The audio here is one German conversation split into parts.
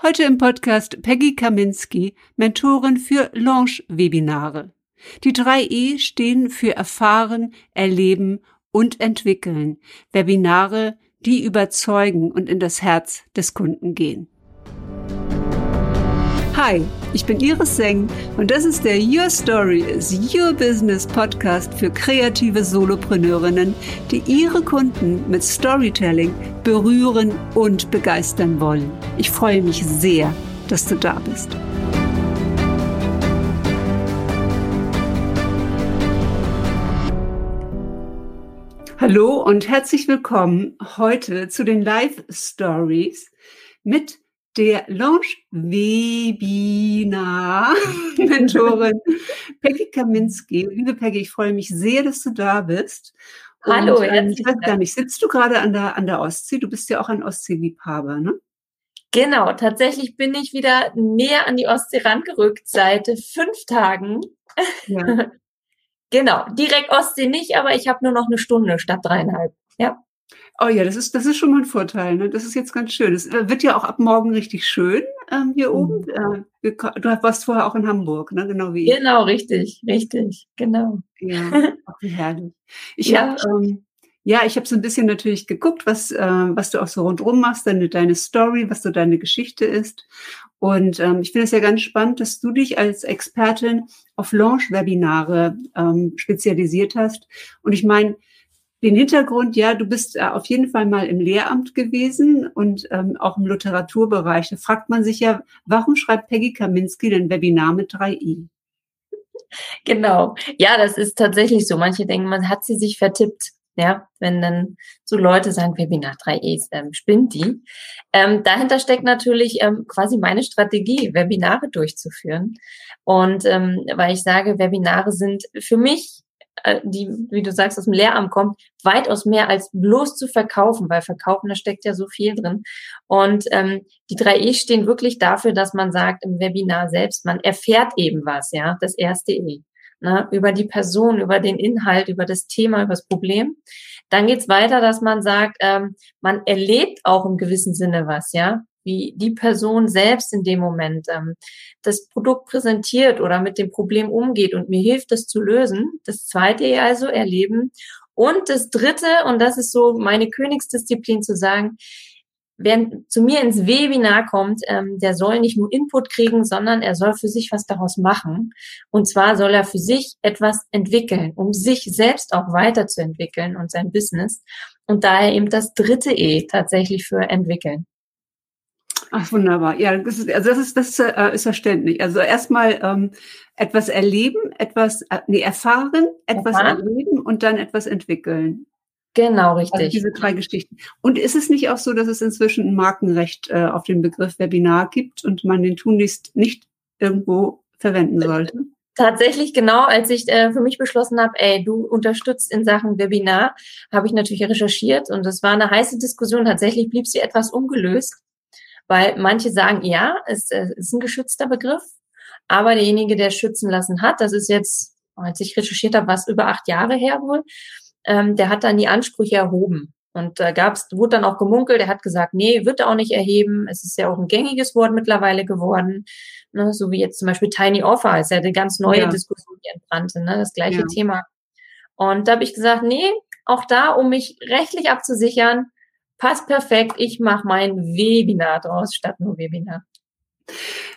Heute im Podcast Peggy Kaminski, Mentorin für Launch-Webinare. Die drei E stehen für Erfahren, Erleben und Entwickeln. Webinare, die überzeugen und in das Herz des Kunden gehen. Hi, ich bin Iris Seng und das ist der Your Story is Your Business Podcast für kreative Solopreneurinnen, die ihre Kunden mit Storytelling berühren und begeistern wollen. Ich freue mich sehr, dass du da bist. Hallo und herzlich willkommen heute zu den Live Stories mit der Launch Webinar Mentorin Peggy Kaminski. Liebe Peggy, ich freue mich sehr, dass du da bist. Und, Hallo, ähm, ich weiß gar nicht, sitzt du gerade an der, an der Ostsee? Du bist ja auch ein Ostseeliebhaber, ne? Genau, tatsächlich bin ich wieder näher an die Ostsee rangerückt seit fünf Tagen. Ja. genau, direkt Ostsee nicht, aber ich habe nur noch eine Stunde statt dreieinhalb. Ja. Oh ja, das ist, das ist schon mal ein Vorteil. Ne? Das ist jetzt ganz schön. Es äh, wird ja auch ab morgen richtig schön ähm, hier mhm. oben. Äh, du warst vorher auch in Hamburg, ne? genau wie ich. Genau, richtig, richtig, genau. Ja, auch wie herrlich. Ich ja. habe ähm, ja, ich habe so ein bisschen natürlich geguckt, was, äh, was du auch so rundherum machst, deine, deine Story, was so deine Geschichte ist. Und ähm, ich finde es ja ganz spannend, dass du dich als Expertin auf Launch-Webinare ähm, spezialisiert hast. Und ich meine, den Hintergrund, ja, du bist äh, auf jeden Fall mal im Lehramt gewesen und ähm, auch im Literaturbereich. Da fragt man sich ja, warum schreibt Peggy Kaminski denn Webinar mit 3i? Genau. Ja, das ist tatsächlich so. Manche denken, man hat sie sich vertippt. Ja, wenn dann so Leute sagen, Webinar 3e ähm, spinnt die. Ähm, dahinter steckt natürlich ähm, quasi meine Strategie, Webinare durchzuführen. Und ähm, weil ich sage, Webinare sind für mich die, wie du sagst, aus dem Lehramt kommt, weitaus mehr als bloß zu verkaufen, weil verkaufen, da steckt ja so viel drin. Und ähm, die drei E stehen wirklich dafür, dass man sagt im Webinar selbst, man erfährt eben was, ja, das erste E. Ne, über die Person, über den Inhalt, über das Thema, über das Problem. Dann geht's weiter, dass man sagt, ähm, man erlebt auch im gewissen Sinne was, ja wie die Person selbst in dem Moment ähm, das Produkt präsentiert oder mit dem Problem umgeht und mir hilft, das zu lösen. Das zweite also erleben. Und das dritte, und das ist so meine Königsdisziplin zu sagen, wer zu mir ins Webinar kommt, ähm, der soll nicht nur Input kriegen, sondern er soll für sich was daraus machen. Und zwar soll er für sich etwas entwickeln, um sich selbst auch weiterzuentwickeln und sein Business. Und daher eben das dritte E tatsächlich für entwickeln. Ach, wunderbar. Ja, das ist, also das ist, das ist, äh, ist verständlich. Also erstmal ähm, etwas erleben, etwas, äh, nee, erfahren, etwas erfahren. erleben und dann etwas entwickeln. Genau, also richtig. Also diese drei Geschichten. Und ist es nicht auch so, dass es inzwischen ein Markenrecht äh, auf den Begriff Webinar gibt und man den tunlichst nicht irgendwo verwenden sollte? Tatsächlich genau, als ich äh, für mich beschlossen habe, ey, du unterstützt in Sachen Webinar, habe ich natürlich recherchiert und es war eine heiße Diskussion. Tatsächlich blieb sie etwas ungelöst. Weil manche sagen, ja, es, es ist ein geschützter Begriff, aber derjenige, der schützen lassen hat, das ist jetzt, als ich recherchiert habe, was über acht Jahre her wohl, ähm, der hat dann die Ansprüche erhoben. Und da gab's, wurde dann auch gemunkelt, er hat gesagt, nee, wird er auch nicht erheben. Es ist ja auch ein gängiges Wort mittlerweile geworden. Ne, so wie jetzt zum Beispiel Tiny Offer ist ja eine ganz neue ja. Diskussion, die entbrannte, ne, das gleiche ja. Thema. Und da habe ich gesagt, nee, auch da, um mich rechtlich abzusichern, passt perfekt, ich mache mein Webinar draus statt nur Webinar.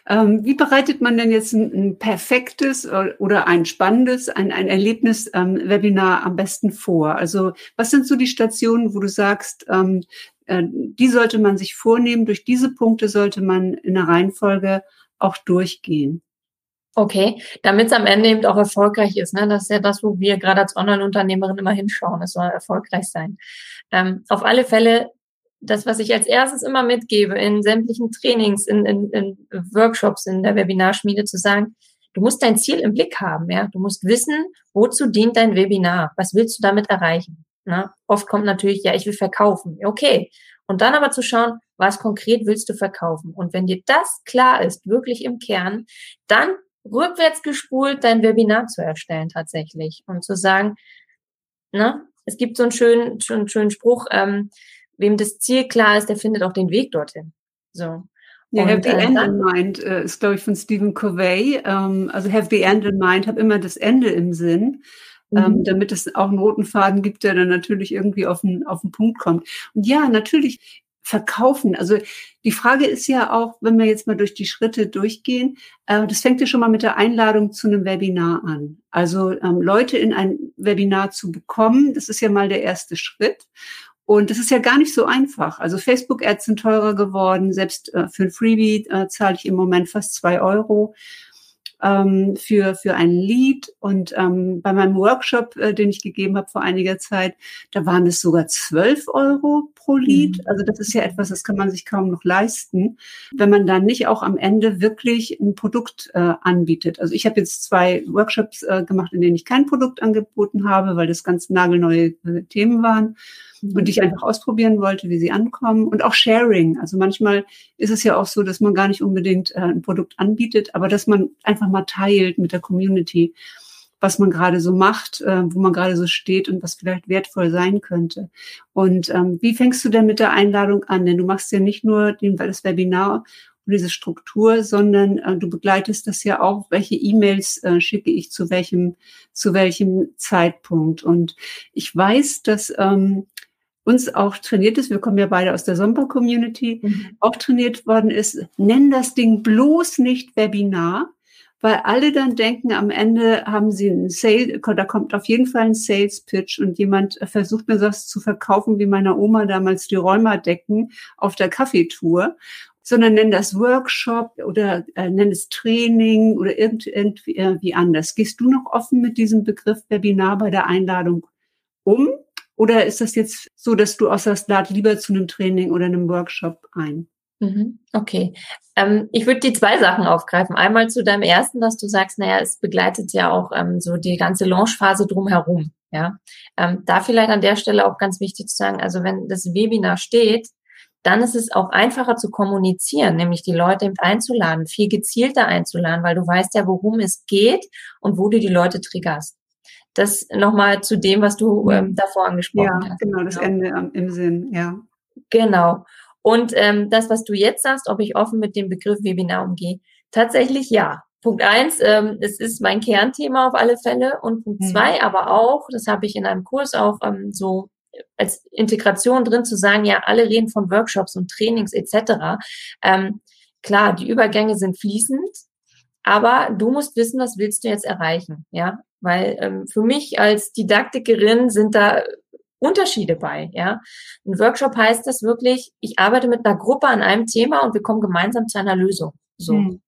Ähm, wie bereitet man denn jetzt ein, ein perfektes oder ein spannendes, ein, ein Erlebnis-Webinar ähm, am besten vor? Also was sind so die Stationen, wo du sagst, ähm, äh, die sollte man sich vornehmen, durch diese Punkte sollte man in der Reihenfolge auch durchgehen? Okay, damit es am Ende eben auch erfolgreich ist. Ne? Das ist ja das, wo wir gerade als Online-Unternehmerin immer hinschauen. Es soll erfolgreich sein. Ähm, auf alle Fälle, das, was ich als erstes immer mitgebe in sämtlichen Trainings, in, in, in Workshops, in der Webinarschmiede zu sagen, du musst dein Ziel im Blick haben. Ja, Du musst wissen, wozu dient dein Webinar? Was willst du damit erreichen? Ne? Oft kommt natürlich, ja, ich will verkaufen. Okay. Und dann aber zu schauen, was konkret willst du verkaufen? Und wenn dir das klar ist, wirklich im Kern, dann rückwärts gespult dein Webinar zu erstellen tatsächlich und zu sagen, ne, es gibt so einen schönen, schönen, schönen Spruch, ähm, wem das Ziel klar ist, der findet auch den Weg dorthin. So. Ja, Have the äh, End in Mind äh, ist, glaube ich, von Stephen Covey. Ähm, also Have the End in Mind, habe immer das Ende im Sinn, ähm, mhm. damit es auch einen roten Faden gibt, der dann natürlich irgendwie auf den, auf den Punkt kommt. Und ja, natürlich verkaufen. Also die Frage ist ja auch, wenn wir jetzt mal durch die Schritte durchgehen, äh, das fängt ja schon mal mit der Einladung zu einem Webinar an. Also ähm, Leute in ein Webinar zu bekommen, das ist ja mal der erste Schritt. Und das ist ja gar nicht so einfach. Also Facebook-Ads sind teurer geworden. Selbst äh, für ein Freebie äh, zahle ich im Moment fast zwei Euro ähm, für, für ein Lied. Und ähm, bei meinem Workshop, äh, den ich gegeben habe vor einiger Zeit, da waren es sogar zwölf Euro pro Lied. Mhm. Also das ist ja etwas, das kann man sich kaum noch leisten, wenn man dann nicht auch am Ende wirklich ein Produkt äh, anbietet. Also ich habe jetzt zwei Workshops äh, gemacht, in denen ich kein Produkt angeboten habe, weil das ganz nagelneue äh, Themen waren und ich einfach ausprobieren wollte, wie sie ankommen. Und auch Sharing. Also manchmal ist es ja auch so, dass man gar nicht unbedingt äh, ein Produkt anbietet, aber dass man einfach mal teilt mit der Community, was man gerade so macht, äh, wo man gerade so steht und was vielleicht wertvoll sein könnte. Und ähm, wie fängst du denn mit der Einladung an? Denn du machst ja nicht nur den, das Webinar und diese Struktur, sondern äh, du begleitest das ja auch, welche E-Mails äh, schicke ich zu welchem, zu welchem Zeitpunkt. Und ich weiß, dass ähm, uns auch trainiert ist, wir kommen ja beide aus der Somper-Community, mhm. auch trainiert worden ist, nenn das Ding bloß nicht Webinar, weil alle dann denken, am Ende haben sie einen Sale, da kommt auf jeden Fall ein Sales-Pitch und jemand versucht mir das zu verkaufen, wie meiner Oma damals die Rheumadecken auf der Kaffeetour sondern nenn das Workshop oder äh, nenn es Training oder irgendwie, irgendwie anders. Gehst du noch offen mit diesem Begriff Webinar bei der Einladung um oder ist das jetzt so, dass du außerst lad lieber zu einem Training oder einem Workshop ein? Mhm, okay. Ähm, ich würde die zwei Sachen aufgreifen. Einmal zu deinem ersten, dass du sagst, naja, es begleitet ja auch ähm, so die ganze Launchphase drumherum. Ja, ähm, da vielleicht an der Stelle auch ganz wichtig zu sagen, also wenn das Webinar steht, dann ist es auch einfacher zu kommunizieren, nämlich die Leute eben einzuladen, viel gezielter einzuladen, weil du weißt ja, worum es geht und wo du die Leute triggerst das nochmal zu dem, was du ähm, davor angesprochen ja, hast. Genau, das genau. Ende im Sinn, ja. Genau. Und ähm, das, was du jetzt sagst, ob ich offen mit dem Begriff Webinar umgehe, tatsächlich ja. Punkt eins, ähm, es ist mein Kernthema auf alle Fälle. Und Punkt mhm. zwei, aber auch, das habe ich in einem Kurs auch ähm, so als Integration drin zu sagen, ja, alle reden von Workshops und Trainings etc. Ähm, klar, die Übergänge sind fließend, aber du musst wissen, was willst du jetzt erreichen, ja? Weil ähm, für mich als Didaktikerin sind da Unterschiede bei, ja. Ein Workshop heißt das wirklich, ich arbeite mit einer Gruppe an einem Thema und wir kommen gemeinsam zu einer Lösung. So. Mhm.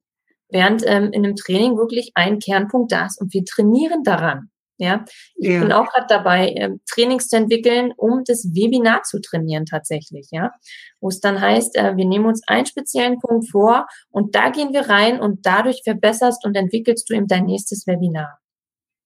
Während ähm, in einem Training wirklich ein Kernpunkt da ist und wir trainieren daran. Ja, ich ja. bin auch gerade dabei, ähm, Trainings zu entwickeln, um das Webinar zu trainieren tatsächlich, ja. Wo es dann heißt, äh, wir nehmen uns einen speziellen Punkt vor und da gehen wir rein und dadurch verbesserst und entwickelst du eben dein nächstes Webinar.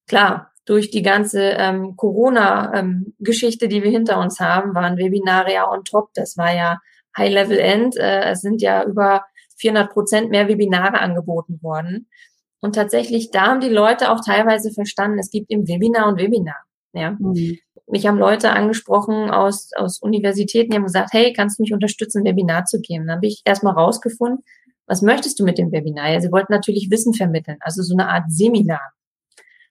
Klar, durch die ganze ähm, Corona-Geschichte, ähm, die wir hinter uns haben, waren Webinare ja on top. Das war ja High-Level-End. Äh, es sind ja über 400 Prozent mehr Webinare angeboten worden. Und tatsächlich, da haben die Leute auch teilweise verstanden, es gibt im Webinar und Webinar. Ja. Mhm. Mich haben Leute angesprochen aus, aus Universitäten, die haben gesagt, hey, kannst du mich unterstützen, ein Webinar zu geben? Dann habe ich erstmal rausgefunden, was möchtest du mit dem Webinar? Ja, sie wollten natürlich Wissen vermitteln, also so eine Art Seminar.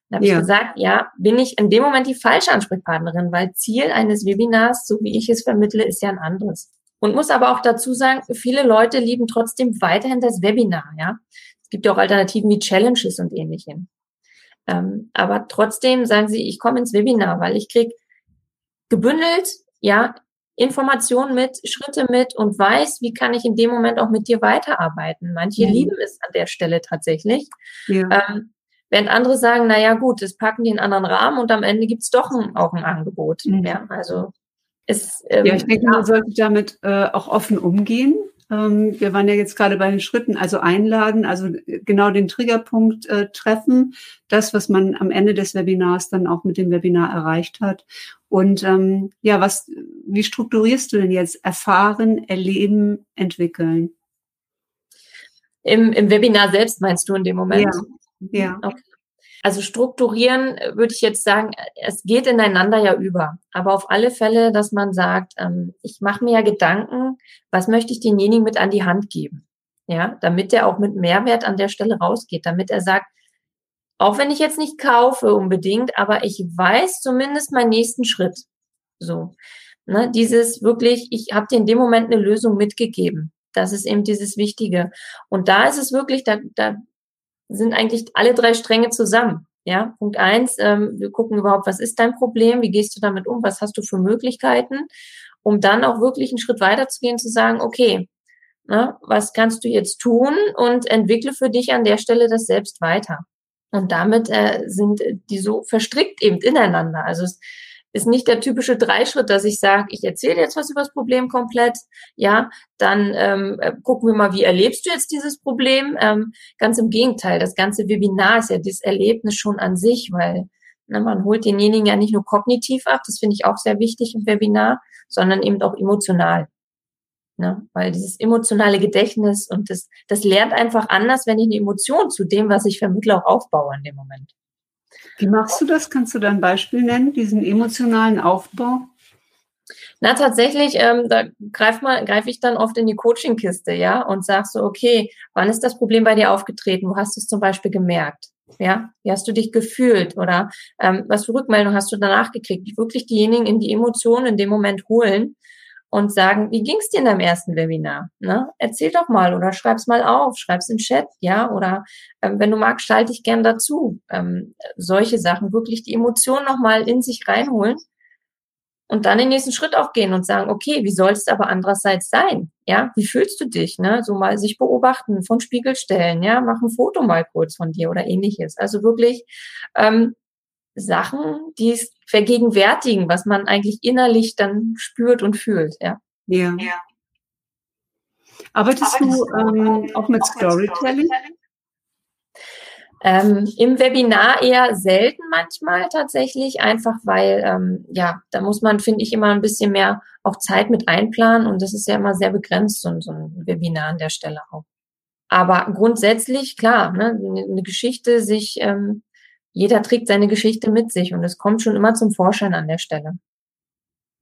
Dann habe ja. ich gesagt, ja, bin ich in dem Moment die falsche Ansprechpartnerin, weil Ziel eines Webinars, so wie ich es vermittle, ist ja ein anderes. Und muss aber auch dazu sagen, viele Leute lieben trotzdem weiterhin das Webinar, ja. Es gibt ja auch Alternativen wie Challenges und ähnlichem. Ähm, aber trotzdem sagen sie, ich komme ins Webinar, weil ich krieg gebündelt, ja, Informationen mit, Schritte mit und weiß, wie kann ich in dem Moment auch mit dir weiterarbeiten. Manche mhm. lieben es an der Stelle tatsächlich. Ja. Ähm, während andere sagen, na ja, gut, das packen die in einen anderen Rahmen und am Ende gibt's doch ein, auch ein Angebot. Mhm. Ja, also es, ähm, ja, ich denke, man sollte damit äh, auch offen umgehen. Ähm, wir waren ja jetzt gerade bei den Schritten, also einladen, also genau den Triggerpunkt äh, treffen, das, was man am Ende des Webinars dann auch mit dem Webinar erreicht hat. Und ähm, ja, was, wie strukturierst du denn jetzt erfahren, erleben, entwickeln? Im, Im Webinar selbst meinst du in dem Moment? Ja. Ja. Okay. Also strukturieren äh, würde ich jetzt sagen, es geht ineinander ja über. Aber auf alle Fälle, dass man sagt, ähm, ich mache mir ja Gedanken, was möchte ich denjenigen mit an die Hand geben? Ja, damit er auch mit Mehrwert an der Stelle rausgeht, damit er sagt, auch wenn ich jetzt nicht kaufe unbedingt, aber ich weiß zumindest meinen nächsten Schritt. So. Ne, dieses wirklich, ich habe dir in dem Moment eine Lösung mitgegeben. Das ist eben dieses Wichtige. Und da ist es wirklich, da, da sind eigentlich alle drei Stränge zusammen. Ja, Punkt eins, ähm, wir gucken überhaupt, was ist dein Problem, wie gehst du damit um, was hast du für Möglichkeiten, um dann auch wirklich einen Schritt weiter zu gehen, zu sagen, okay, ne, was kannst du jetzt tun und entwickle für dich an der Stelle das selbst weiter. Und damit äh, sind die so verstrickt eben ineinander. Also es ist nicht der typische Dreischritt, dass ich sage, ich erzähle jetzt was über das Problem komplett, ja, dann ähm, äh, gucken wir mal, wie erlebst du jetzt dieses Problem? Ähm, ganz im Gegenteil, das ganze Webinar ist ja das Erlebnis schon an sich, weil ne, man holt denjenigen ja nicht nur kognitiv ab, das finde ich auch sehr wichtig im Webinar, sondern eben auch emotional. Ne? Weil dieses emotionale Gedächtnis und das, das lernt einfach anders, wenn ich eine Emotion zu dem, was ich vermittle, auch aufbaue in dem Moment. Wie machst du das? Kannst du da ein Beispiel nennen, diesen emotionalen Aufbau? Na, tatsächlich, ähm, da greif greife ich dann oft in die Coaching-Kiste, ja, und sag so, okay, wann ist das Problem bei dir aufgetreten? Wo hast du es zum Beispiel gemerkt? Ja, wie hast du dich gefühlt? Oder ähm, was für Rückmeldung hast du danach gekriegt? Wirklich diejenigen in die Emotionen in dem Moment holen und sagen, wie ging es dir in deinem ersten Webinar? Ne? Erzähl doch mal oder schreib's mal auf, schreib's im Chat, ja, oder ähm, wenn du magst, schalte dich gern dazu. Ähm, solche Sachen, wirklich die Emotionen nochmal in sich reinholen und dann den nächsten Schritt auch gehen und sagen, okay, wie soll es aber andererseits sein? Ja, wie fühlst du dich? Ne? So mal sich beobachten, von Spiegel stellen, ja, mach ein Foto mal kurz von dir oder ähnliches. Also wirklich ähm, Sachen, die es vergegenwärtigen, was man eigentlich innerlich dann spürt und fühlt, ja. Ja. ja. Arbeitest, Arbeitest du ähm, auch mit Storytelling? Ähm, Im Webinar eher selten manchmal tatsächlich, einfach weil, ähm, ja, da muss man, finde ich, immer ein bisschen mehr auch Zeit mit einplanen und das ist ja immer sehr begrenzt, so, so ein Webinar an der Stelle auch. Aber grundsätzlich, klar, ne, eine Geschichte sich ähm, jeder trägt seine Geschichte mit sich und es kommt schon immer zum Vorschein an der Stelle.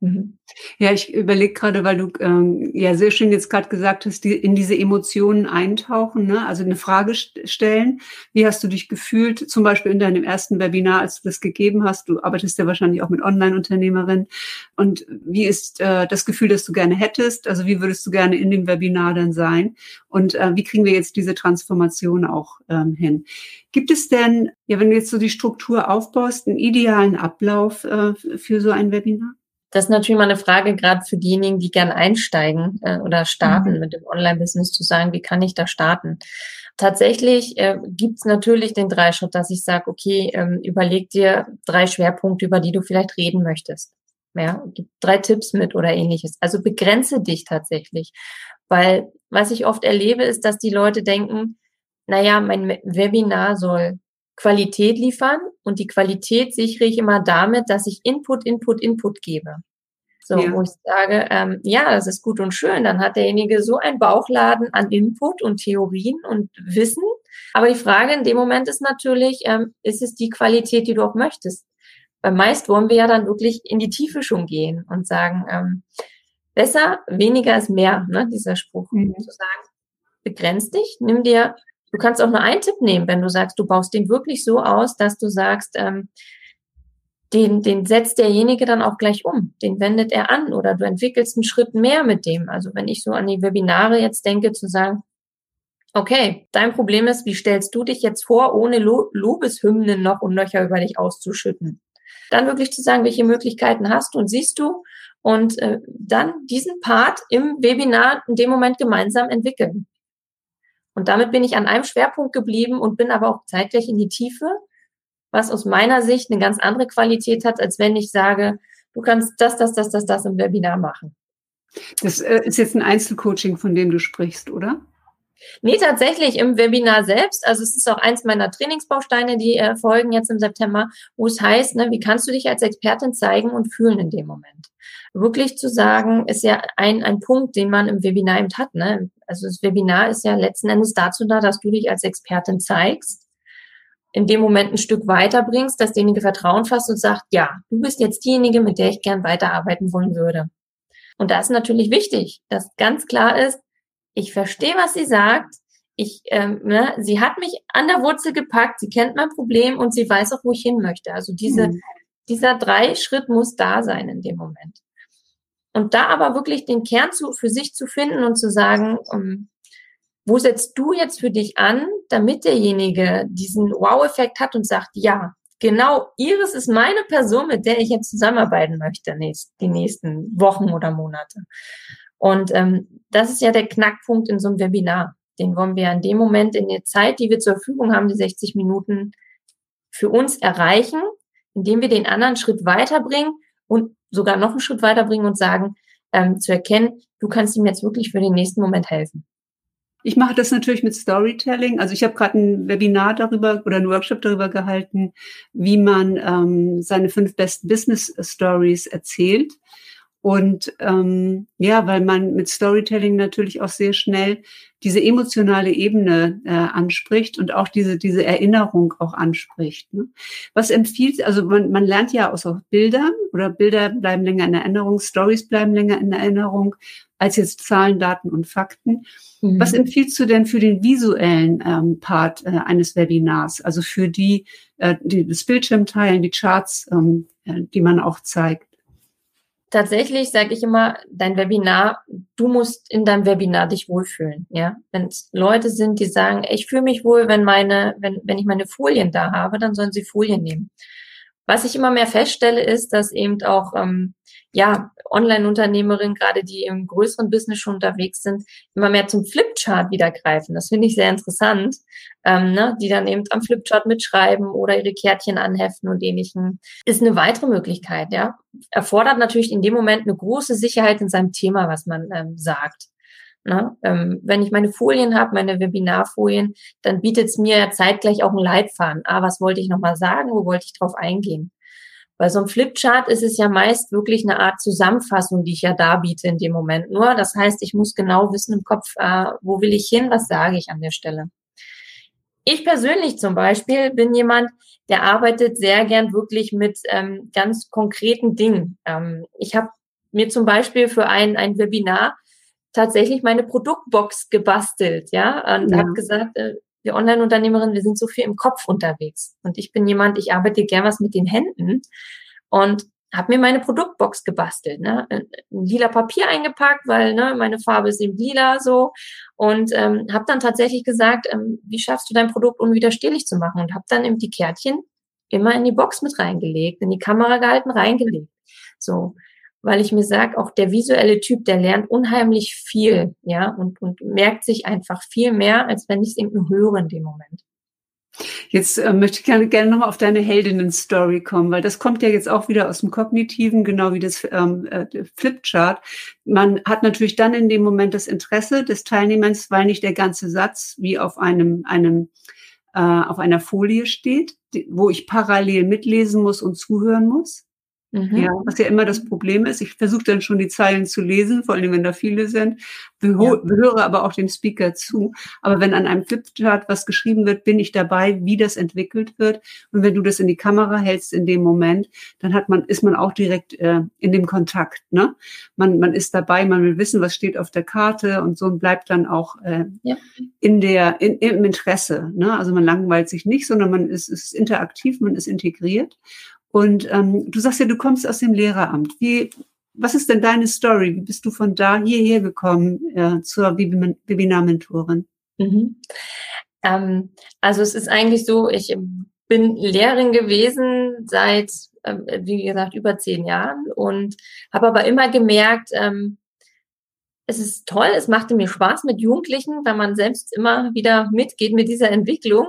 Mhm. Ja, ich überlege gerade, weil du ähm, ja sehr schön jetzt gerade gesagt hast, die, in diese Emotionen eintauchen, ne? also eine Frage st stellen. Wie hast du dich gefühlt, zum Beispiel in deinem ersten Webinar, als du das gegeben hast? Du arbeitest ja wahrscheinlich auch mit Online-Unternehmerinnen. Und wie ist äh, das Gefühl, das du gerne hättest? Also wie würdest du gerne in dem Webinar dann sein? Und äh, wie kriegen wir jetzt diese Transformation auch ähm, hin? Gibt es denn, ja, wenn du jetzt so die Struktur aufbaust, einen idealen Ablauf äh, für so ein Webinar? Das ist natürlich mal eine Frage, gerade für diejenigen, die gern einsteigen äh, oder starten mhm. mit dem Online-Business, zu sagen, wie kann ich da starten? Tatsächlich äh, gibt es natürlich den Dreischritt, dass ich sage, okay, ähm, überleg dir drei Schwerpunkte, über die du vielleicht reden möchtest. Ja, gib drei Tipps mit oder ähnliches. Also begrenze dich tatsächlich. Weil was ich oft erlebe, ist, dass die Leute denken, naja, mein Webinar soll Qualität liefern und die Qualität sichere ich immer damit, dass ich Input, Input, Input gebe. So, ja. wo ich sage, ähm, ja, das ist gut und schön, dann hat derjenige so einen Bauchladen an Input und Theorien und Wissen. Aber die Frage in dem Moment ist natürlich, ähm, ist es die Qualität, die du auch möchtest? Weil meist wollen wir ja dann wirklich in die Tiefe schon gehen und sagen, ähm, besser, weniger ist mehr, ne, dieser Spruch. Mhm. Zu sagen, begrenz dich, nimm dir Du kannst auch nur einen Tipp nehmen, wenn du sagst, du baust den wirklich so aus, dass du sagst, ähm, den, den setzt derjenige dann auch gleich um, den wendet er an oder du entwickelst einen Schritt mehr mit dem. Also wenn ich so an die Webinare jetzt denke, zu sagen, okay, dein Problem ist, wie stellst du dich jetzt vor, ohne Lo Lobeshymnen noch und Löcher über dich auszuschütten? Dann wirklich zu sagen, welche Möglichkeiten hast du und siehst du und äh, dann diesen Part im Webinar in dem Moment gemeinsam entwickeln. Und damit bin ich an einem Schwerpunkt geblieben und bin aber auch zeitgleich in die Tiefe, was aus meiner Sicht eine ganz andere Qualität hat, als wenn ich sage, du kannst das, das, das, das, das im Webinar machen. Das äh, ist jetzt ein Einzelcoaching, von dem du sprichst, oder? Nee, tatsächlich im Webinar selbst. Also es ist auch eins meiner Trainingsbausteine, die äh, folgen jetzt im September, wo es heißt, ne, wie kannst du dich als Expertin zeigen und fühlen in dem Moment? Wirklich zu sagen, ist ja ein, ein Punkt, den man im Webinar eben hat. Ne? Also das Webinar ist ja letzten Endes dazu da, dass du dich als Expertin zeigst in dem Moment ein Stück weiterbringst, dass derjenige Vertrauen fasst und sagt, ja, du bist jetzt diejenige, mit der ich gern weiterarbeiten wollen würde. Und da ist natürlich wichtig, dass ganz klar ist, ich verstehe, was sie sagt. Ich, ähm, ne, sie hat mich an der Wurzel gepackt, sie kennt mein Problem und sie weiß auch, wo ich hin möchte. Also diese, mhm. dieser drei Schritt muss da sein in dem Moment. Und da aber wirklich den Kern zu, für sich zu finden und zu sagen, um, ähm, wo setzt du jetzt für dich an, damit derjenige diesen Wow-Effekt hat und sagt, ja, genau, Iris ist meine Person, mit der ich jetzt zusammenarbeiten möchte, nächst, die nächsten Wochen oder Monate. Und ähm, das ist ja der Knackpunkt in so einem Webinar. Den wollen wir in dem Moment, in der Zeit, die wir zur Verfügung haben, die 60 Minuten, für uns erreichen, indem wir den anderen Schritt weiterbringen und sogar noch einen Schritt weiterbringen und sagen, ähm, zu erkennen, du kannst ihm jetzt wirklich für den nächsten Moment helfen. Ich mache das natürlich mit Storytelling. Also ich habe gerade ein Webinar darüber oder ein Workshop darüber gehalten, wie man ähm, seine fünf besten Business Stories erzählt. Und ähm, ja, weil man mit Storytelling natürlich auch sehr schnell diese emotionale Ebene äh, anspricht und auch diese, diese Erinnerung auch anspricht. Ne? Was empfiehlt, also man, man lernt ja aus Bildern oder Bilder bleiben länger in Erinnerung, Stories bleiben länger in Erinnerung als jetzt Zahlen, Daten und Fakten. Mhm. Was empfiehlst du denn für den visuellen ähm, Part äh, eines Webinars, also für die, äh, die das Bildschirm teilen, die Charts, ähm, äh, die man auch zeigt? Tatsächlich sage ich immer, dein Webinar, du musst in deinem Webinar dich wohlfühlen. Ja, wenn es Leute sind, die sagen, ich fühle mich wohl, wenn meine, wenn wenn ich meine Folien da habe, dann sollen sie Folien nehmen. Was ich immer mehr feststelle, ist, dass eben auch ähm, ja, Online-Unternehmerinnen, gerade die im größeren Business schon unterwegs sind, immer mehr zum Flipchart wieder greifen. Das finde ich sehr interessant, ähm, ne? die dann eben am Flipchart mitschreiben oder ihre Kärtchen anheften und ähnlichen. Ist eine weitere Möglichkeit, ja. Erfordert natürlich in dem Moment eine große Sicherheit in seinem Thema, was man ähm, sagt. Ne? Ähm, wenn ich meine Folien habe, meine Webinarfolien, dann bietet es mir zeitgleich auch einen Leitfaden. Ah, was wollte ich nochmal sagen? Wo wollte ich drauf eingehen? Bei so einem Flipchart ist es ja meist wirklich eine Art Zusammenfassung, die ich ja darbiete in dem Moment nur. Das heißt, ich muss genau wissen im Kopf, äh, wo will ich hin, was sage ich an der Stelle. Ich persönlich zum Beispiel bin jemand, der arbeitet sehr gern wirklich mit ähm, ganz konkreten Dingen. Ähm, ich habe mir zum Beispiel für ein, ein Webinar tatsächlich meine Produktbox gebastelt, ja, und ja. habe gesagt, äh, wir Online-Unternehmerinnen, wir sind so viel im Kopf unterwegs. Und ich bin jemand, ich arbeite gern was mit den Händen und habe mir meine Produktbox gebastelt, ne? Ein lila Papier eingepackt, weil ne, meine Farbe ist eben lila so und ähm, habe dann tatsächlich gesagt, ähm, wie schaffst du dein Produkt unwiderstehlich zu machen und habe dann eben die Kärtchen immer in die Box mit reingelegt, in die Kamera gehalten, reingelegt. So, weil ich mir sage, auch der visuelle Typ, der lernt unheimlich viel, ja, und, und merkt sich einfach viel mehr, als wenn ich es irgendwie höre in dem Moment. Jetzt äh, möchte ich gerne, gerne nochmal auf deine Heldinnen-Story kommen, weil das kommt ja jetzt auch wieder aus dem Kognitiven, genau wie das ähm, äh, Flipchart. Man hat natürlich dann in dem Moment das Interesse des Teilnehmers, weil nicht der ganze Satz wie auf einem, einem äh, auf einer Folie steht, wo ich parallel mitlesen muss und zuhören muss. Mhm. Ja, was ja immer das Problem ist. Ich versuche dann schon die Zeilen zu lesen, vor allem wenn da viele sind, Beho ja. höre aber auch dem Speaker zu. Aber wenn an einem Flipchart was geschrieben wird, bin ich dabei, wie das entwickelt wird. Und wenn du das in die Kamera hältst in dem Moment, dann hat man, ist man auch direkt äh, in dem Kontakt. Ne? Man, man ist dabei, man will wissen, was steht auf der Karte und so und bleibt dann auch äh, ja. in der, in, im Interesse. Ne? Also man langweilt sich nicht, sondern man ist, ist interaktiv, man ist integriert. Und ähm, du sagst ja, du kommst aus dem Lehreramt. Wie, was ist denn deine Story? Wie bist du von da hierher gekommen äh, zur Webinar-Mentorin? Mhm. Ähm, also es ist eigentlich so, ich bin Lehrerin gewesen seit, äh, wie gesagt, über zehn Jahren und habe aber immer gemerkt, ähm, es ist toll, es machte mir Spaß mit Jugendlichen, weil man selbst immer wieder mitgeht mit dieser Entwicklung.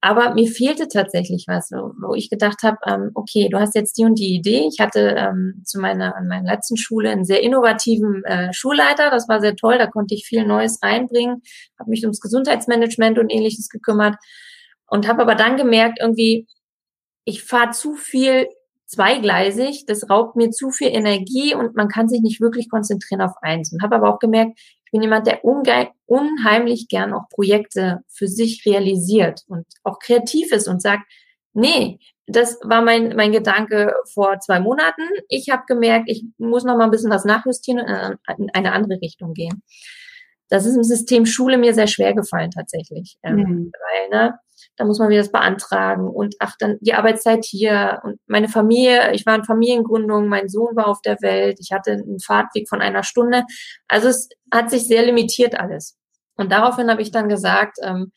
Aber mir fehlte tatsächlich was, wo ich gedacht habe, ähm, okay, du hast jetzt die und die Idee. Ich hatte ähm, zu meiner an meiner letzten Schule einen sehr innovativen äh, Schulleiter. Das war sehr toll. Da konnte ich viel Neues reinbringen, habe mich ums Gesundheitsmanagement und ähnliches gekümmert und habe aber dann gemerkt, irgendwie, ich fahre zu viel zweigleisig, das raubt mir zu viel Energie und man kann sich nicht wirklich konzentrieren auf eins. Und habe aber auch gemerkt, Ich bin jemand, der unheimlich gern auch Projekte für sich realisiert und auch kreativ ist und sagt, nee, das war mein, mein Gedanke vor zwei Monaten. Ich habe gemerkt, ich muss noch mal ein bisschen was nachjustieren und in eine andere Richtung gehen. Das ist im System Schule mir sehr schwer gefallen tatsächlich. Ähm, mhm. Weil, ne, da muss man wieder das beantragen und ach, dann die Arbeitszeit hier und meine Familie, ich war in Familiengründung, mein Sohn war auf der Welt, ich hatte einen Fahrtweg von einer Stunde. Also es hat sich sehr limitiert alles. Und daraufhin habe ich dann gesagt, ähm,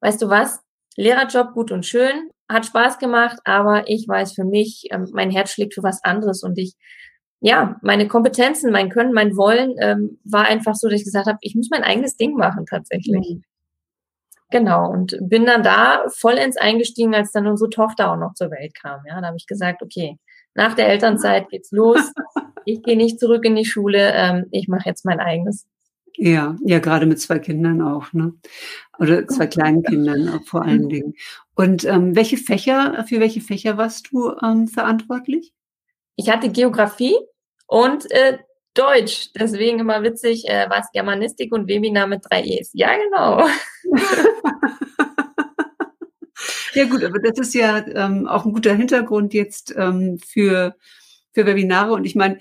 weißt du was, Lehrerjob gut und schön, hat Spaß gemacht, aber ich weiß für mich, ähm, mein Herz schlägt für was anderes und ich ja, meine Kompetenzen, mein Können, mein Wollen ähm, war einfach so, dass ich gesagt habe, ich muss mein eigenes Ding machen tatsächlich. Mhm. Genau, und bin dann da vollends eingestiegen, als dann unsere Tochter auch noch zur Welt kam. Ja, da habe ich gesagt, okay, nach der Elternzeit geht's los. Ich gehe nicht zurück in die Schule, ähm, ich mache jetzt mein eigenes. Ja, ja, gerade mit zwei Kindern auch, ne? Oder zwei kleinen Kindern auch vor allen Dingen. Und ähm, welche Fächer, für welche Fächer warst du ähm, verantwortlich? Ich hatte Geografie und äh, Deutsch. Deswegen immer witzig, äh, was Germanistik und Webinar mit drei E's. Ja, genau. ja gut, aber das ist ja ähm, auch ein guter Hintergrund jetzt ähm, für, für Webinare. Und ich meine,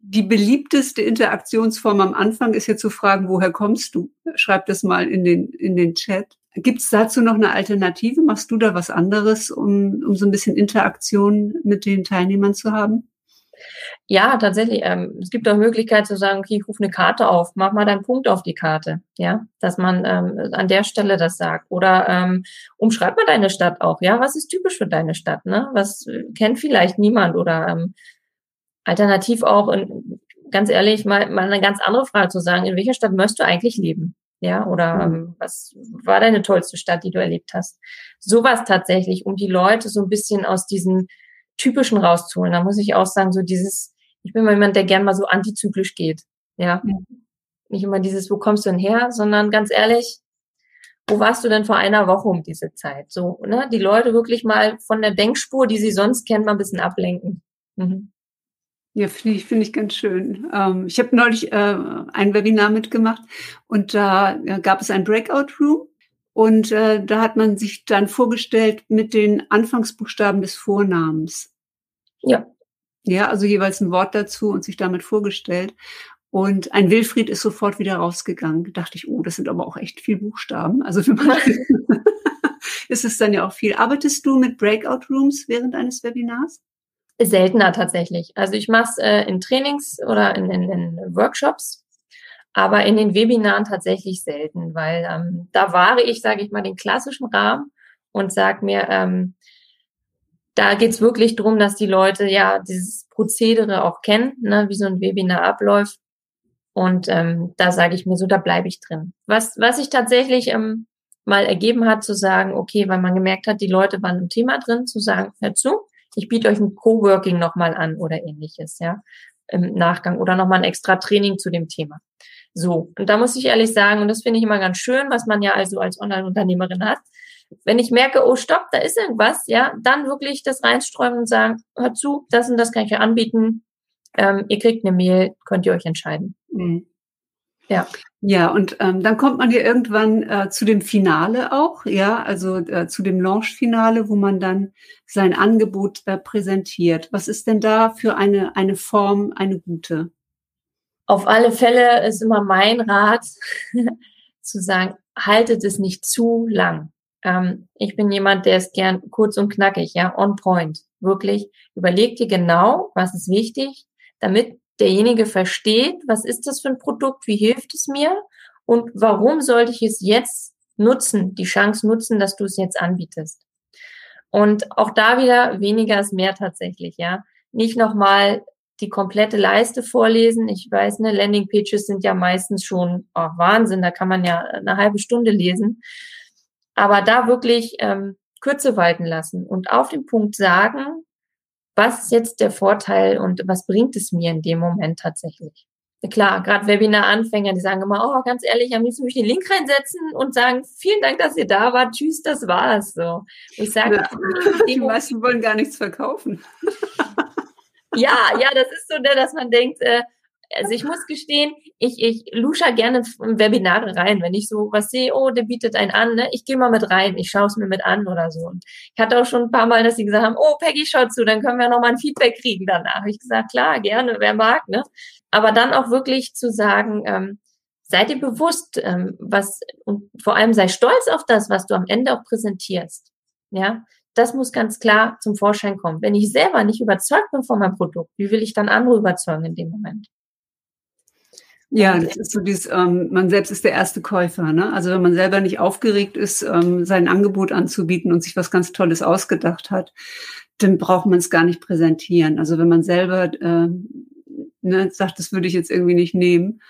die beliebteste Interaktionsform am Anfang ist ja zu fragen, woher kommst du? Schreib das mal in den, in den Chat. Gibt es dazu noch eine Alternative? Machst du da was anderes, um, um so ein bisschen Interaktion mit den Teilnehmern zu haben? Ja, tatsächlich. Ähm, es gibt auch Möglichkeit zu sagen, okay, ich rufe eine Karte auf, mach mal deinen Punkt auf die Karte, ja, dass man ähm, an der Stelle das sagt. Oder ähm, umschreib mal deine Stadt auch, ja, was ist typisch für deine Stadt, ne? Was äh, kennt vielleicht niemand oder ähm, alternativ auch, in, ganz ehrlich, mal, mal eine ganz andere Frage zu sagen, in welcher Stadt möchtest du eigentlich leben? Ja, oder mhm. ähm, was war deine tollste Stadt, die du erlebt hast? Sowas tatsächlich, um die Leute so ein bisschen aus diesen typischen rauszuholen. Da muss ich auch sagen, so dieses, ich bin mal jemand, der gern mal so antizyklisch geht. Ja. ja. Nicht immer dieses, wo kommst du denn her, sondern ganz ehrlich, wo warst du denn vor einer Woche um diese Zeit? So, ne? Die Leute wirklich mal von der Denkspur, die sie sonst kennen, mal ein bisschen ablenken. Mhm. Ja, finde ich, finde ich ganz schön. Ähm, ich habe neulich äh, ein Webinar mitgemacht und da äh, gab es ein Breakout Room und äh, da hat man sich dann vorgestellt mit den Anfangsbuchstaben des Vornamens. Ja. Ja, also jeweils ein Wort dazu und sich damit vorgestellt. Und ein Wilfried ist sofort wieder rausgegangen. Da dachte ich, oh, das sind aber auch echt viel Buchstaben. Also für manche ist es dann ja auch viel. Arbeitest du mit Breakout Rooms während eines Webinars? Seltener tatsächlich. Also ich mache es äh, in Trainings oder in, in, in, Workshops, aber in den Webinaren tatsächlich selten, weil ähm, da wahre ich, sage ich mal, den klassischen Rahmen und sag mir, ähm, da geht's wirklich drum, dass die Leute ja dieses Prozedere auch kennen, ne, wie so ein Webinar abläuft. Und ähm, da sage ich mir so, da bleibe ich drin. Was, was sich tatsächlich ähm, mal ergeben hat, zu sagen, okay, weil man gemerkt hat, die Leute waren im Thema drin, zu sagen, hör zu, ich biete euch ein Coworking nochmal an oder ähnliches, ja, im Nachgang oder nochmal ein extra Training zu dem Thema. So, und da muss ich ehrlich sagen, und das finde ich immer ganz schön, was man ja also als Online-Unternehmerin hat, wenn ich merke, oh stopp, da ist irgendwas, ja, dann wirklich das reinstreuen und sagen, hört zu, das und das kann ich euch anbieten. Ähm, ihr kriegt eine Mail, könnt ihr euch entscheiden. Mhm. Ja. Ja, und ähm, dann kommt man ja irgendwann äh, zu dem Finale auch, ja, also äh, zu dem Launch-Finale, wo man dann sein Angebot äh, präsentiert. Was ist denn da für eine, eine Form, eine gute? Auf alle Fälle ist immer mein Rat zu sagen, haltet es nicht zu lang. Ähm, ich bin jemand, der ist gern kurz und knackig, ja, on point. Wirklich, überleg dir genau, was ist wichtig, damit derjenige versteht, was ist das für ein Produkt, wie hilft es mir und warum sollte ich es jetzt nutzen, die Chance nutzen, dass du es jetzt anbietest. Und auch da wieder weniger ist mehr tatsächlich, ja. Nicht nochmal die komplette Leiste vorlesen. Ich weiß, ne, Landingpages sind ja meistens schon oh, Wahnsinn, da kann man ja eine halbe Stunde lesen. Aber da wirklich ähm, Kürze walten lassen und auf den Punkt sagen, was ist jetzt der Vorteil und was bringt es mir in dem Moment tatsächlich? Klar, gerade Webinar-Anfänger, die sagen immer, oh, ganz ehrlich, am liebsten möchte ich den Link reinsetzen und sagen, vielen Dank, dass ihr da wart, tschüss, das war's. So. Ich sage, ja, die meisten wollen gar nichts verkaufen. ja, ja, das ist so, ne, dass man denkt, äh, also ich muss gestehen, ich, ich lusche gerne in Webinare rein, wenn ich so was sehe, oh, der bietet einen an, ne? ich gehe mal mit rein, ich schaue es mir mit an oder so. Und ich hatte auch schon ein paar Mal, dass sie gesagt haben, oh, Peggy, schau zu, dann können wir noch mal ein Feedback kriegen danach. Ich gesagt, klar, gerne, wer mag, ne? Aber dann auch wirklich zu sagen, ähm, sei dir bewusst, ähm, was, und vor allem sei stolz auf das, was du am Ende auch präsentierst. Ja, das muss ganz klar zum Vorschein kommen. Wenn ich selber nicht überzeugt bin von meinem Produkt, wie will ich dann andere überzeugen in dem Moment? Ja, das ist so dieses, ähm, man selbst ist der erste Käufer. Ne? Also wenn man selber nicht aufgeregt ist, ähm, sein Angebot anzubieten und sich was ganz Tolles ausgedacht hat, dann braucht man es gar nicht präsentieren. Also wenn man selber äh, ne, sagt, das würde ich jetzt irgendwie nicht nehmen,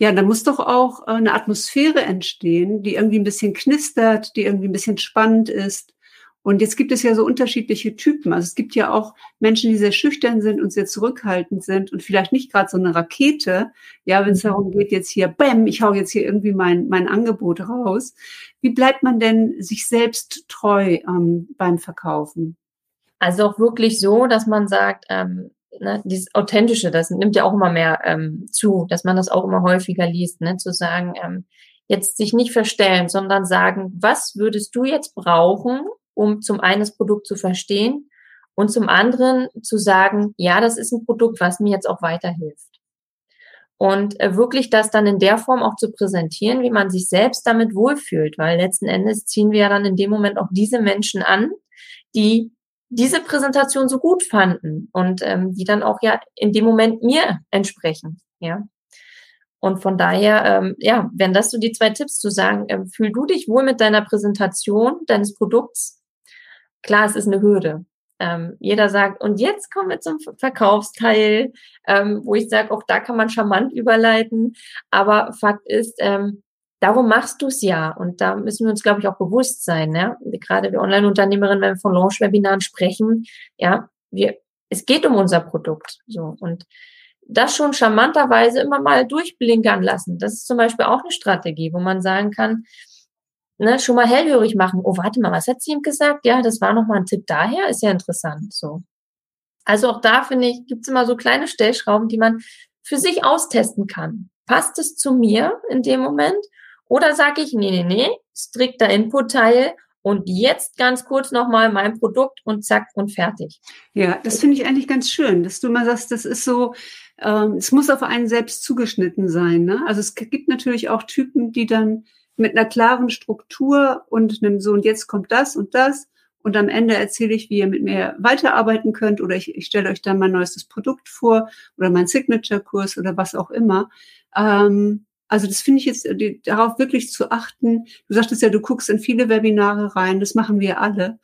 ja, da muss doch auch äh, eine Atmosphäre entstehen, die irgendwie ein bisschen knistert, die irgendwie ein bisschen spannend ist. Und jetzt gibt es ja so unterschiedliche Typen. Also es gibt ja auch Menschen, die sehr schüchtern sind und sehr zurückhaltend sind und vielleicht nicht gerade so eine Rakete. Ja, wenn es mhm. darum geht, jetzt hier, bäm, ich hau jetzt hier irgendwie mein, mein Angebot raus. Wie bleibt man denn sich selbst treu ähm, beim Verkaufen? Also auch wirklich so, dass man sagt, ähm, ne, dieses Authentische, das nimmt ja auch immer mehr ähm, zu, dass man das auch immer häufiger liest, ne, zu sagen, ähm, jetzt sich nicht verstellen, sondern sagen, was würdest du jetzt brauchen, um zum einen das Produkt zu verstehen und zum anderen zu sagen, ja, das ist ein Produkt, was mir jetzt auch weiterhilft. Und äh, wirklich das dann in der Form auch zu präsentieren, wie man sich selbst damit wohlfühlt, weil letzten Endes ziehen wir ja dann in dem Moment auch diese Menschen an, die diese Präsentation so gut fanden und ähm, die dann auch ja in dem Moment mir entsprechen, ja. Und von daher, ähm, ja, wären das so die zwei Tipps zu sagen, ähm, fühl du dich wohl mit deiner Präsentation deines Produkts Klar, es ist eine Hürde. Ähm, jeder sagt, und jetzt kommen wir zum Verkaufsteil, ähm, wo ich sage, auch da kann man charmant überleiten. Aber Fakt ist, ähm, darum machst du es ja. Und da müssen wir uns, glaube ich, auch bewusst sein. Ja? Gerade wir Online-Unternehmerinnen, wenn wir von Launch-Webinaren sprechen, ja, wir, es geht um unser Produkt. So. Und das schon charmanterweise immer mal durchblinkern lassen. Das ist zum Beispiel auch eine Strategie, wo man sagen kann, ne, schon mal hellhörig machen. Oh, warte mal, was hat sie ihm gesagt? Ja, das war nochmal ein Tipp daher, ist ja interessant. So. Also auch da finde ich, gibt es immer so kleine Stellschrauben, die man für sich austesten kann. Passt es zu mir in dem Moment? Oder sage ich, nee, nee, nee, strikter Input-Teil und jetzt ganz kurz nochmal mein Produkt und zack und fertig. Ja, das finde ich eigentlich ganz schön, dass du mal sagst, das ist so, ähm, es muss auf einen selbst zugeschnitten sein. Ne? Also es gibt natürlich auch Typen, die dann mit einer klaren Struktur und einem so, und jetzt kommt das und das. Und am Ende erzähle ich, wie ihr mit mir weiterarbeiten könnt oder ich, ich stelle euch dann mein neuestes Produkt vor oder mein Signature-Kurs oder was auch immer. Ähm, also das finde ich jetzt, die, darauf wirklich zu achten. Du sagtest ja, du guckst in viele Webinare rein, das machen wir alle,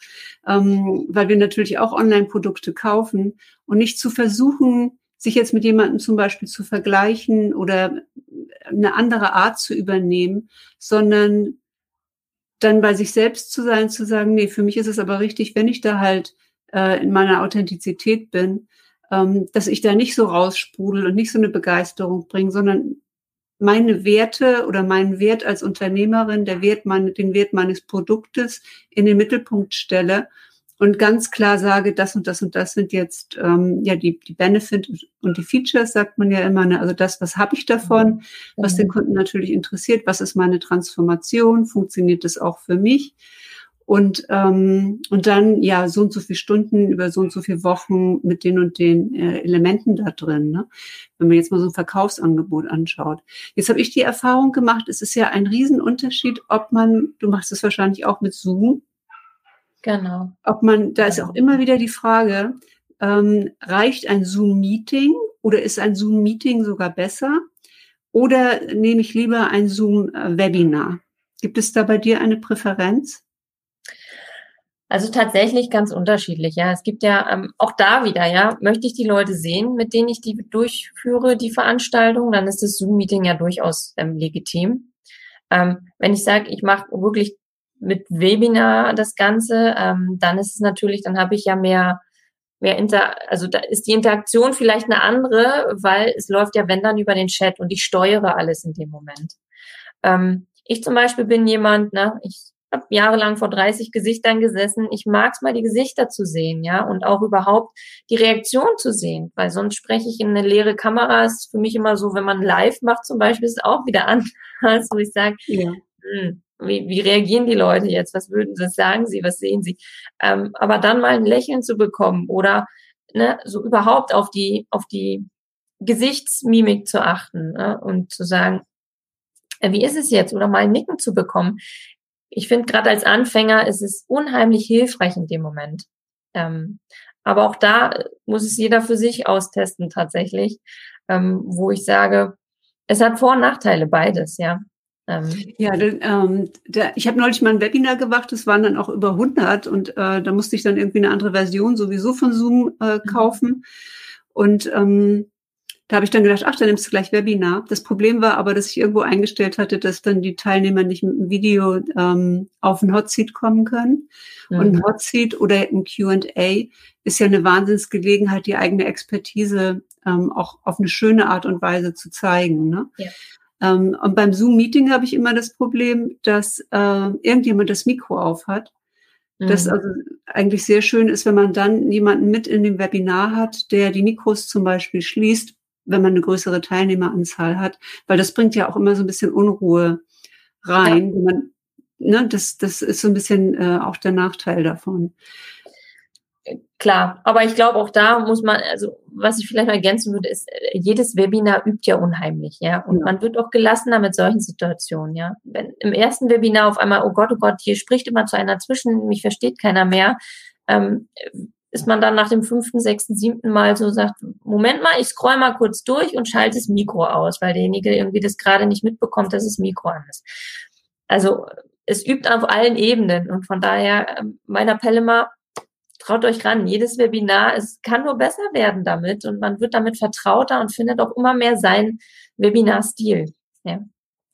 ähm, weil wir natürlich auch Online-Produkte kaufen und nicht zu versuchen, sich jetzt mit jemandem zum Beispiel zu vergleichen oder eine andere Art zu übernehmen, sondern dann bei sich selbst zu sein, zu sagen, nee, für mich ist es aber richtig, wenn ich da halt äh, in meiner Authentizität bin, ähm, dass ich da nicht so raussprudel und nicht so eine Begeisterung bringe, sondern meine Werte oder meinen Wert als Unternehmerin, der Wert meine, den Wert meines Produktes in den Mittelpunkt stelle und ganz klar sage, das und das und das sind jetzt ähm, ja die, die Benefit und die Features, sagt man ja immer. Ne? Also das, was habe ich davon, was den Kunden natürlich interessiert, was ist meine Transformation, funktioniert das auch für mich? Und, ähm, und dann ja so und so viele Stunden über so und so viele Wochen mit den und den äh, Elementen da drin. Ne? Wenn man jetzt mal so ein Verkaufsangebot anschaut. Jetzt habe ich die Erfahrung gemacht, es ist ja ein Riesenunterschied, ob man, du machst es wahrscheinlich auch mit Zoom, Genau. Ob man, da ist auch immer wieder die Frage, ähm, reicht ein Zoom-Meeting oder ist ein Zoom-Meeting sogar besser? Oder nehme ich lieber ein Zoom-Webinar? Gibt es da bei dir eine Präferenz? Also tatsächlich ganz unterschiedlich, ja. Es gibt ja ähm, auch da wieder, ja, möchte ich die Leute sehen, mit denen ich die durchführe, die Veranstaltung, dann ist das Zoom-Meeting ja durchaus ähm, legitim. Ähm, wenn ich sage, ich mache wirklich mit Webinar das Ganze, ähm, dann ist es natürlich, dann habe ich ja mehr, mehr Inter, also da ist die Interaktion vielleicht eine andere, weil es läuft ja, wenn dann über den Chat und ich steuere alles in dem Moment. Ähm, ich zum Beispiel bin jemand, ne, ich habe jahrelang vor 30 Gesichtern gesessen. Ich mag es mal, die Gesichter zu sehen, ja, und auch überhaupt die Reaktion zu sehen, weil sonst spreche ich in eine leere Kamera. Ist für mich immer so, wenn man live macht zum Beispiel, ist es auch wieder anders, wo ich sage, ja. Hm, wie, wie reagieren die Leute jetzt? Was würden sie, sagen sie, was sehen sie? Ähm, aber dann mal ein Lächeln zu bekommen oder ne, so überhaupt auf die, auf die Gesichtsmimik zu achten ne, und zu sagen, äh, wie ist es jetzt? Oder mal ein Nicken zu bekommen ich finde, gerade als Anfänger ist es unheimlich hilfreich in dem Moment. Ähm, aber auch da muss es jeder für sich austesten tatsächlich, ähm, wo ich sage, es hat Vor- und Nachteile beides, ja. Ähm, ja, ähm, der, ich habe neulich mal ein Webinar gemacht, es waren dann auch über 100 und äh, da musste ich dann irgendwie eine andere Version sowieso von Zoom äh, mhm. kaufen. Und ähm, da habe ich dann gedacht, ach, dann nimmst du gleich Webinar. Das Problem war aber, dass ich irgendwo eingestellt hatte, dass dann die Teilnehmer nicht mit dem Video ähm, auf ein Hotseat kommen können. Mhm. Und ein Hotseat oder ein Q&A ist ja eine Wahnsinnsgelegenheit, die eigene Expertise ähm, auch auf eine schöne Art und Weise zu zeigen. Ne? Ja. Ähm, und beim Zoom-Meeting habe ich immer das Problem, dass äh, irgendjemand das Mikro auf hat. Das mhm. also eigentlich sehr schön ist, wenn man dann jemanden mit in dem Webinar hat, der die Mikros zum Beispiel schließt, wenn man eine größere Teilnehmeranzahl hat, weil das bringt ja auch immer so ein bisschen Unruhe rein. Ja. Wenn man, ne, das, das ist so ein bisschen äh, auch der Nachteil davon. Klar, aber ich glaube auch da muss man, also was ich vielleicht mal ergänzen würde, ist, äh, jedes Webinar übt ja unheimlich, ja. Und ja. man wird auch gelassener mit solchen Situationen, ja. Wenn im ersten Webinar auf einmal, oh Gott, oh Gott, hier spricht immer zu einer zwischen, mich versteht keiner mehr, ähm, ist man dann nach dem fünften, sechsten, siebten Mal so sagt, Moment mal, ich scroll mal kurz durch und schalte das Mikro aus, weil derjenige irgendwie das gerade nicht mitbekommt, dass das Mikro an ist. Also es übt auf allen Ebenen und von daher ähm, mein Appell immer, traut euch ran. Jedes Webinar, es kann nur besser werden damit und man wird damit vertrauter und findet auch immer mehr seinen Webinar-Stil. Ja.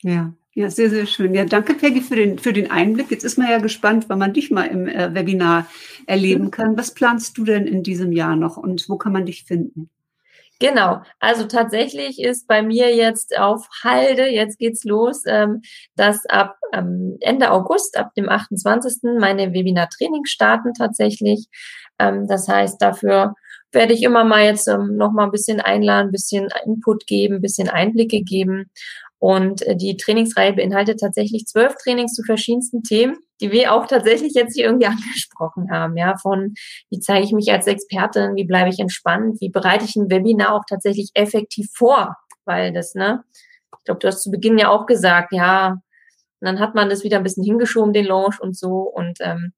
ja. Ja, sehr, sehr schön. Ja, danke, Peggy, für den, für den Einblick. Jetzt ist man ja gespannt, wann man dich mal im äh, Webinar erleben kann. Was planst du denn in diesem Jahr noch und wo kann man dich finden? Genau, also tatsächlich ist bei mir jetzt auf Halde, jetzt geht's los, ähm, dass ab ähm, Ende August, ab dem 28. meine Webinar-Training starten tatsächlich. Ähm, das heißt, dafür werde ich immer mal jetzt noch mal ein bisschen einladen, ein bisschen Input geben, ein bisschen Einblicke geben. Und äh, die Trainingsreihe beinhaltet tatsächlich zwölf Trainings zu verschiedensten Themen, die wir auch tatsächlich jetzt hier irgendwie angesprochen haben. Ja, von wie zeige ich mich als Expertin, wie bleibe ich entspannt, wie bereite ich ein Webinar auch tatsächlich effektiv vor, weil das, ne, ich glaube, du hast zu Beginn ja auch gesagt, ja, und dann hat man das wieder ein bisschen hingeschoben, den Launch und so. Und ähm,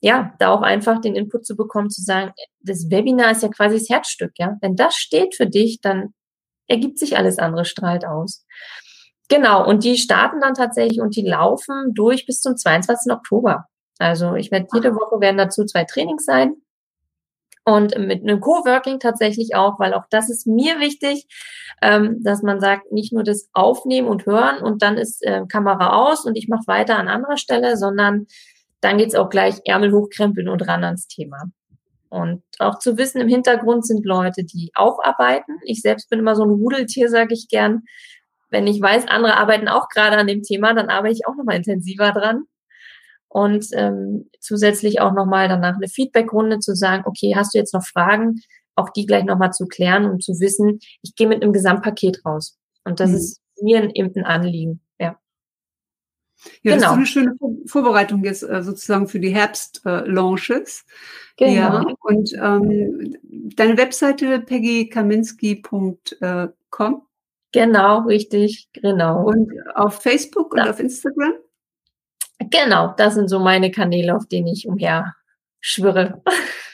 ja, da auch einfach den Input zu bekommen, zu sagen, das Webinar ist ja quasi das Herzstück, ja. Wenn das steht für dich, dann ergibt sich alles andere strahlt aus. Genau, und die starten dann tatsächlich und die laufen durch bis zum 22. Oktober. Also ich werde jede Woche werden dazu zwei Trainings sein. Und mit einem Coworking tatsächlich auch, weil auch das ist mir wichtig, ähm, dass man sagt, nicht nur das Aufnehmen und Hören und dann ist äh, Kamera aus und ich mache weiter an anderer Stelle, sondern dann geht's auch gleich Ärmel hochkrempeln und ran ans Thema. Und auch zu wissen, im Hintergrund sind Leute, die auch arbeiten. Ich selbst bin immer so ein Rudeltier, sage ich gern wenn ich weiß, andere arbeiten auch gerade an dem Thema, dann arbeite ich auch nochmal intensiver dran. Und ähm, zusätzlich auch nochmal danach eine Feedbackrunde zu sagen, okay, hast du jetzt noch Fragen, auch die gleich nochmal zu klären und zu wissen, ich gehe mit einem Gesamtpaket raus. Und das mhm. ist mir ein, ein Anliegen, ja. Genau. das ist genau. eine schöne Vorbereitung jetzt äh, sozusagen für die Herbst-Launches. Äh, genau. Ja, und ähm, deine Webseite peggykaminski.com Genau, richtig, genau. Und auf Facebook und auf Instagram? Genau, das sind so meine Kanäle, auf denen ich umher schwirre.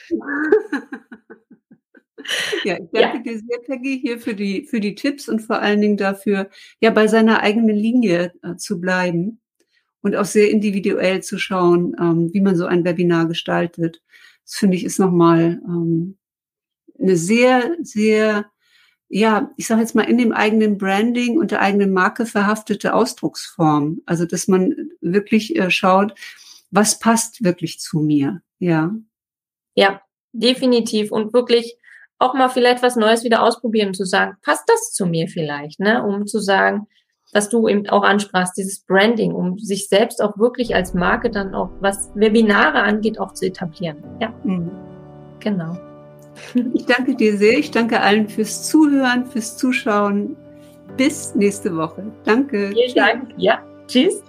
ja, ich danke ja. dir sehr, Peggy, hier für die, für die Tipps und vor allen Dingen dafür, ja, bei seiner eigenen Linie äh, zu bleiben und auch sehr individuell zu schauen, ähm, wie man so ein Webinar gestaltet. Das finde ich ist nochmal ähm, eine sehr, sehr ja, ich sage jetzt mal, in dem eigenen Branding und der eigenen Marke verhaftete Ausdrucksform. Also, dass man wirklich äh, schaut, was passt wirklich zu mir, ja. Ja, definitiv. Und wirklich auch mal vielleicht was Neues wieder ausprobieren zu sagen, passt das zu mir vielleicht, ne? Um zu sagen, was du eben auch ansprachst, dieses Branding, um sich selbst auch wirklich als Marke dann auch, was Webinare angeht, auch zu etablieren. Ja, mhm. genau. Ich danke dir sehr. Ich danke allen fürs Zuhören, fürs Zuschauen. Bis nächste Woche. Danke. Vielen Dank. Ja, tschüss.